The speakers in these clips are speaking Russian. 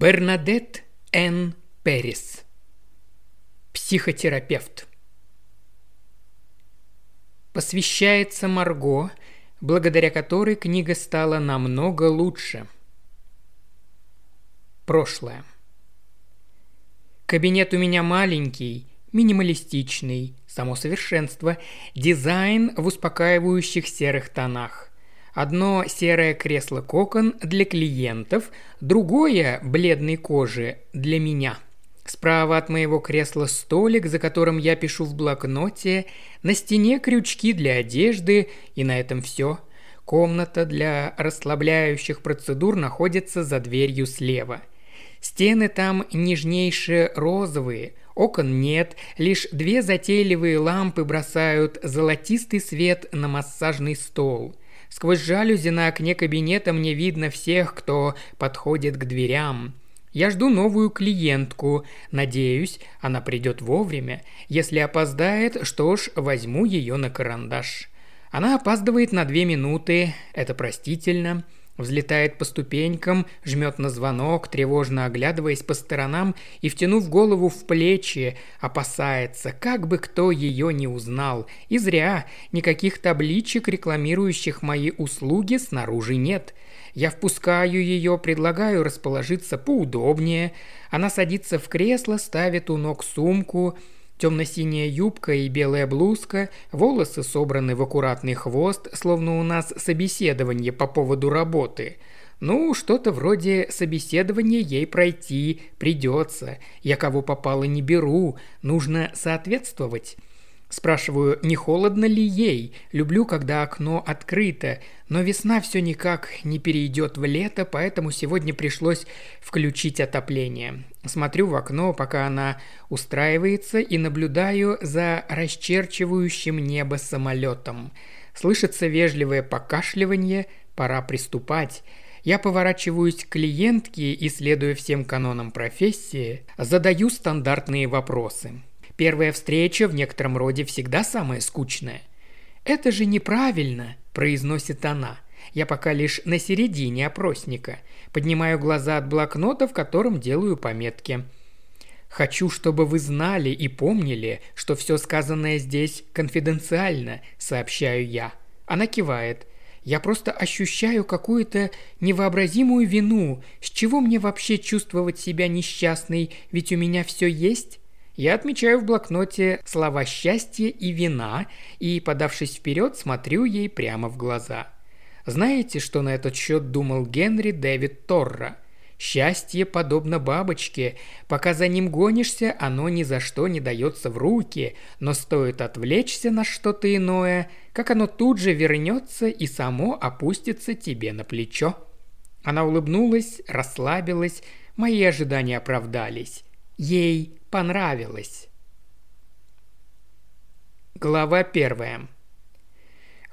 Бернадет Н. Перес. Психотерапевт. Посвящается Марго, благодаря которой книга стала намного лучше. Прошлое. Кабинет у меня маленький, минималистичный, само совершенство, дизайн в успокаивающих серых тонах. Одно серое кресло-кокон для клиентов, другое бледной кожи для меня. Справа от моего кресла столик, за которым я пишу в блокноте, на стене крючки для одежды, и на этом все. Комната для расслабляющих процедур находится за дверью слева. Стены там нежнейшие розовые, окон нет, лишь две затейливые лампы бросают золотистый свет на массажный стол. Сквозь жалюзи на окне кабинета мне видно всех, кто подходит к дверям. Я жду новую клиентку. Надеюсь, она придет вовремя. Если опоздает, что ж, возьму ее на карандаш. Она опаздывает на две минуты. Это простительно. Взлетает по ступенькам, жмет на звонок, тревожно оглядываясь по сторонам и, втянув голову в плечи, опасается, как бы кто ее не узнал. И зря, никаких табличек, рекламирующих мои услуги, снаружи нет. Я впускаю ее, предлагаю расположиться поудобнее. Она садится в кресло, ставит у ног сумку – Темно-синяя юбка и белая блузка, волосы собраны в аккуратный хвост, словно у нас собеседование по поводу работы. Ну, что-то вроде собеседования ей пройти придется. Я кого попало не беру, нужно соответствовать. Спрашиваю, не холодно ли ей? Люблю, когда окно открыто, но весна все никак не перейдет в лето, поэтому сегодня пришлось включить отопление. Смотрю в окно, пока она устраивается, и наблюдаю за расчерчивающим небо самолетом. Слышится вежливое покашливание, пора приступать. Я поворачиваюсь к клиентке и, следуя всем канонам профессии, задаю стандартные вопросы. Первая встреча в некотором роде всегда самая скучная. «Это же неправильно», – произносит она. Я пока лишь на середине опросника. Поднимаю глаза от блокнота, в котором делаю пометки. «Хочу, чтобы вы знали и помнили, что все сказанное здесь конфиденциально», – сообщаю я. Она кивает. Я просто ощущаю какую-то невообразимую вину. С чего мне вообще чувствовать себя несчастной, ведь у меня все есть? Я отмечаю в блокноте слова «счастье» и «вина» и, подавшись вперед, смотрю ей прямо в глаза. Знаете, что на этот счет думал Генри Дэвид Торра? Счастье подобно бабочке. Пока за ним гонишься, оно ни за что не дается в руки, но стоит отвлечься на что-то иное, как оно тут же вернется и само опустится тебе на плечо. Она улыбнулась, расслабилась, мои ожидания оправдались. Ей понравилось. Глава первая.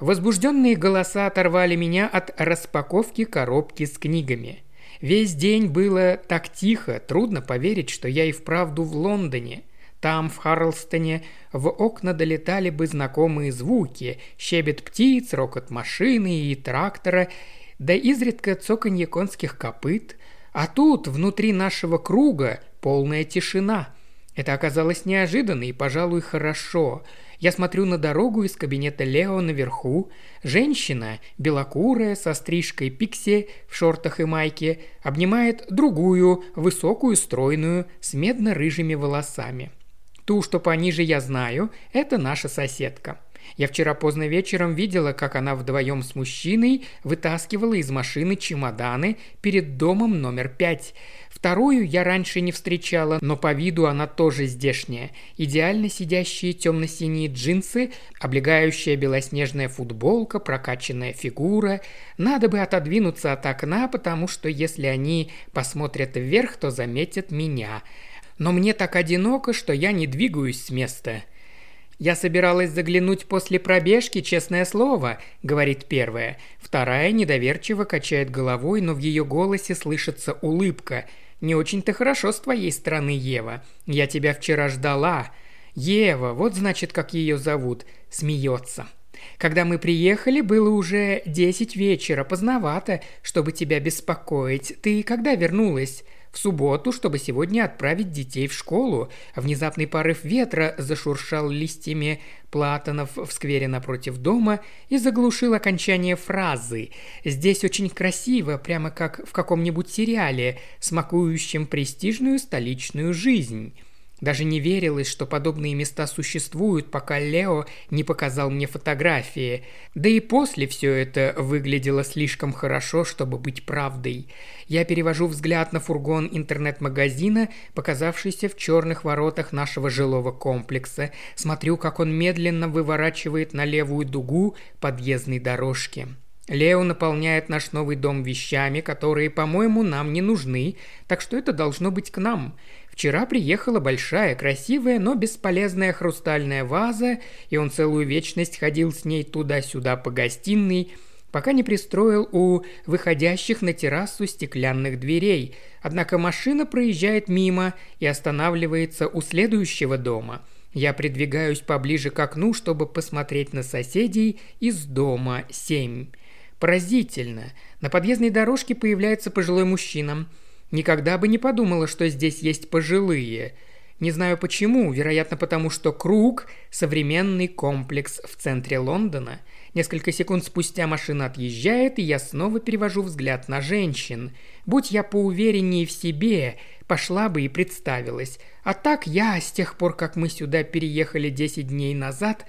Возбужденные голоса оторвали меня от распаковки коробки с книгами. Весь день было так тихо, трудно поверить, что я и вправду в Лондоне. Там, в Харлстоне, в окна долетали бы знакомые звуки – щебет птиц, рокот машины и трактора, да изредка цоканье конских копыт. А тут, внутри нашего круга, полная тишина – это оказалось неожиданно и, пожалуй, хорошо. Я смотрю на дорогу из кабинета Лео наверху. Женщина, белокурая, со стрижкой пикси в шортах и майке, обнимает другую, высокую, стройную, с медно-рыжими волосами. Ту, что пониже я знаю, это наша соседка. Я вчера поздно вечером видела, как она вдвоем с мужчиной вытаскивала из машины чемоданы перед домом номер пять. Вторую я раньше не встречала, но по виду она тоже здешняя. Идеально сидящие темно-синие джинсы, облегающая белоснежная футболка, прокачанная фигура. Надо бы отодвинуться от окна, потому что если они посмотрят вверх, то заметят меня. Но мне так одиноко, что я не двигаюсь с места. «Я собиралась заглянуть после пробежки, честное слово», — говорит первая. Вторая недоверчиво качает головой, но в ее голосе слышится улыбка — не очень-то хорошо с твоей стороны, Ева. Я тебя вчера ждала. Ева, вот значит, как ее зовут. Смеется. Когда мы приехали, было уже десять вечера, поздновато, чтобы тебя беспокоить. Ты когда вернулась? В субботу, чтобы сегодня отправить детей в школу. Внезапный порыв ветра зашуршал листьями платанов в сквере напротив дома и заглушил окончание фразы. Здесь очень красиво, прямо как в каком-нибудь сериале, смакующем престижную столичную жизнь. Даже не верилось, что подобные места существуют, пока Лео не показал мне фотографии. Да и после все это выглядело слишком хорошо, чтобы быть правдой. Я перевожу взгляд на фургон интернет-магазина, показавшийся в черных воротах нашего жилого комплекса. Смотрю, как он медленно выворачивает на левую дугу подъездной дорожки. Лео наполняет наш новый дом вещами, которые, по-моему, нам не нужны, так что это должно быть к нам. Вчера приехала большая, красивая, но бесполезная хрустальная ваза, и он целую вечность ходил с ней туда-сюда по гостиной, пока не пристроил у выходящих на террасу стеклянных дверей. Однако машина проезжает мимо и останавливается у следующего дома. Я придвигаюсь поближе к окну, чтобы посмотреть на соседей из дома 7. Поразительно. На подъездной дорожке появляется пожилой мужчина – Никогда бы не подумала, что здесь есть пожилые. Не знаю почему, вероятно потому, что Круг – современный комплекс в центре Лондона. Несколько секунд спустя машина отъезжает, и я снова перевожу взгляд на женщин. Будь я поувереннее в себе, пошла бы и представилась. А так я, с тех пор, как мы сюда переехали 10 дней назад,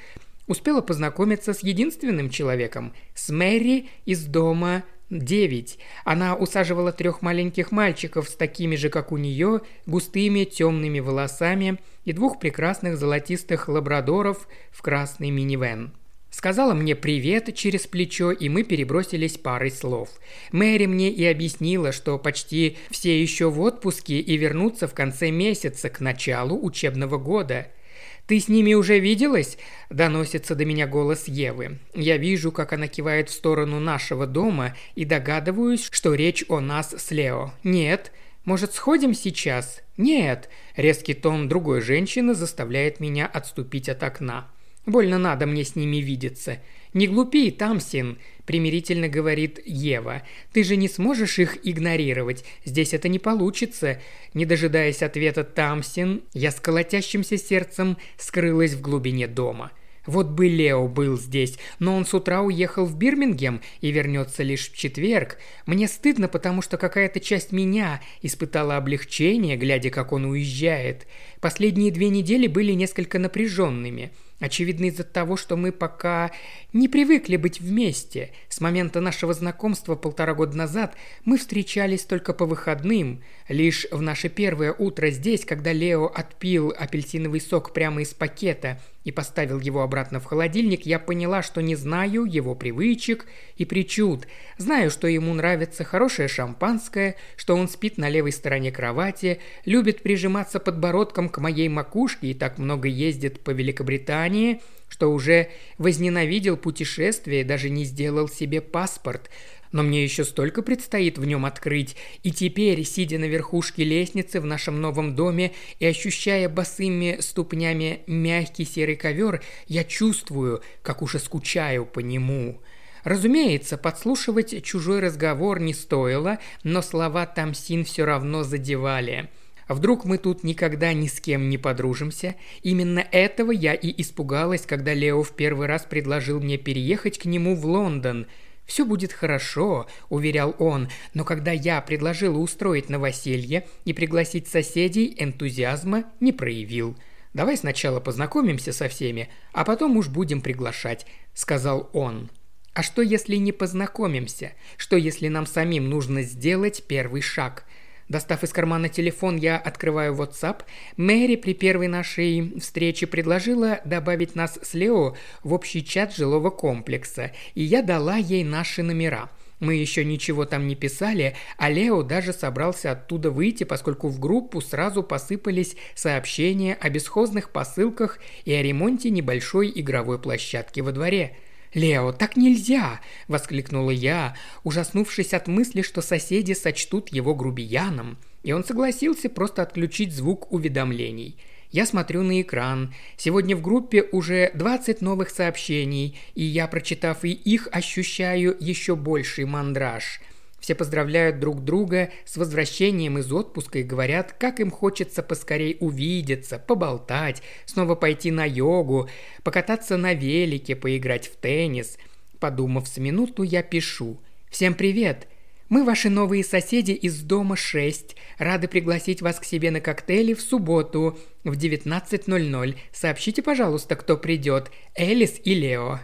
успела познакомиться с единственным человеком – с Мэри из дома Девять. Она усаживала трех маленьких мальчиков с такими же, как у нее, густыми темными волосами и двух прекрасных золотистых лабрадоров в красный минивэн. Сказала мне привет через плечо, и мы перебросились парой слов. Мэри мне и объяснила, что почти все еще в отпуске и вернутся в конце месяца к началу учебного года – «Ты с ними уже виделась?» – доносится до меня голос Евы. Я вижу, как она кивает в сторону нашего дома и догадываюсь, что речь о нас с Лео. «Нет». «Может, сходим сейчас?» «Нет». Резкий тон другой женщины заставляет меня отступить от окна. Больно надо мне с ними видеться. «Не глупи, Тамсин», – примирительно говорит Ева. «Ты же не сможешь их игнорировать. Здесь это не получится». Не дожидаясь ответа Тамсин, я с колотящимся сердцем скрылась в глубине дома. Вот бы Лео был здесь, но он с утра уехал в Бирмингем и вернется лишь в четверг. Мне стыдно, потому что какая-то часть меня испытала облегчение, глядя, как он уезжает. Последние две недели были несколько напряженными – Очевидно из-за того, что мы пока не привыкли быть вместе. С момента нашего знакомства полтора года назад мы встречались только по выходным. Лишь в наше первое утро здесь, когда Лео отпил апельсиновый сок прямо из пакета и поставил его обратно в холодильник, я поняла, что не знаю его привычек и причуд. Знаю, что ему нравится хорошее шампанское, что он спит на левой стороне кровати, любит прижиматься подбородком к моей макушке и так много ездит по Великобритании, что уже возненавидел путешествие и даже не сделал себе паспорт – но мне еще столько предстоит в нем открыть, и теперь, сидя на верхушке лестницы в нашем новом доме и ощущая босыми ступнями мягкий серый ковер, я чувствую, как уже скучаю по нему. Разумеется, подслушивать чужой разговор не стоило, но слова Тамсин все равно задевали. Вдруг мы тут никогда ни с кем не подружимся? Именно этого я и испугалась, когда Лео в первый раз предложил мне переехать к нему в Лондон – «Все будет хорошо», – уверял он, но когда я предложила устроить новоселье и пригласить соседей, энтузиазма не проявил. «Давай сначала познакомимся со всеми, а потом уж будем приглашать», – сказал он. «А что, если не познакомимся? Что, если нам самим нужно сделать первый шаг? Достав из кармана телефон, я открываю WhatsApp. Мэри при первой нашей встрече предложила добавить нас с Лео в общий чат жилого комплекса, и я дала ей наши номера. Мы еще ничего там не писали, а Лео даже собрался оттуда выйти, поскольку в группу сразу посыпались сообщения о бесхозных посылках и о ремонте небольшой игровой площадки во дворе – «Лео, так нельзя!» – воскликнула я, ужаснувшись от мысли, что соседи сочтут его грубияном, и он согласился просто отключить звук уведомлений. Я смотрю на экран. Сегодня в группе уже 20 новых сообщений, и я, прочитав и их, ощущаю еще больший мандраж – Все поздравляют друг друга с возвращением из отпуска и говорят, как им хочется поскорей увидеться, поболтать, снова пойти на йогу, покататься на велике, поиграть в теннис. Подумав с минуту, я пишу. «Всем привет! Мы ваши новые соседи из дома 6. Рады пригласить вас к себе на коктейли в субботу в 19.00. Сообщите, пожалуйста, кто придет. Элис и Лео».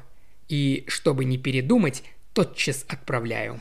И, чтобы не передумать, тотчас отправляю.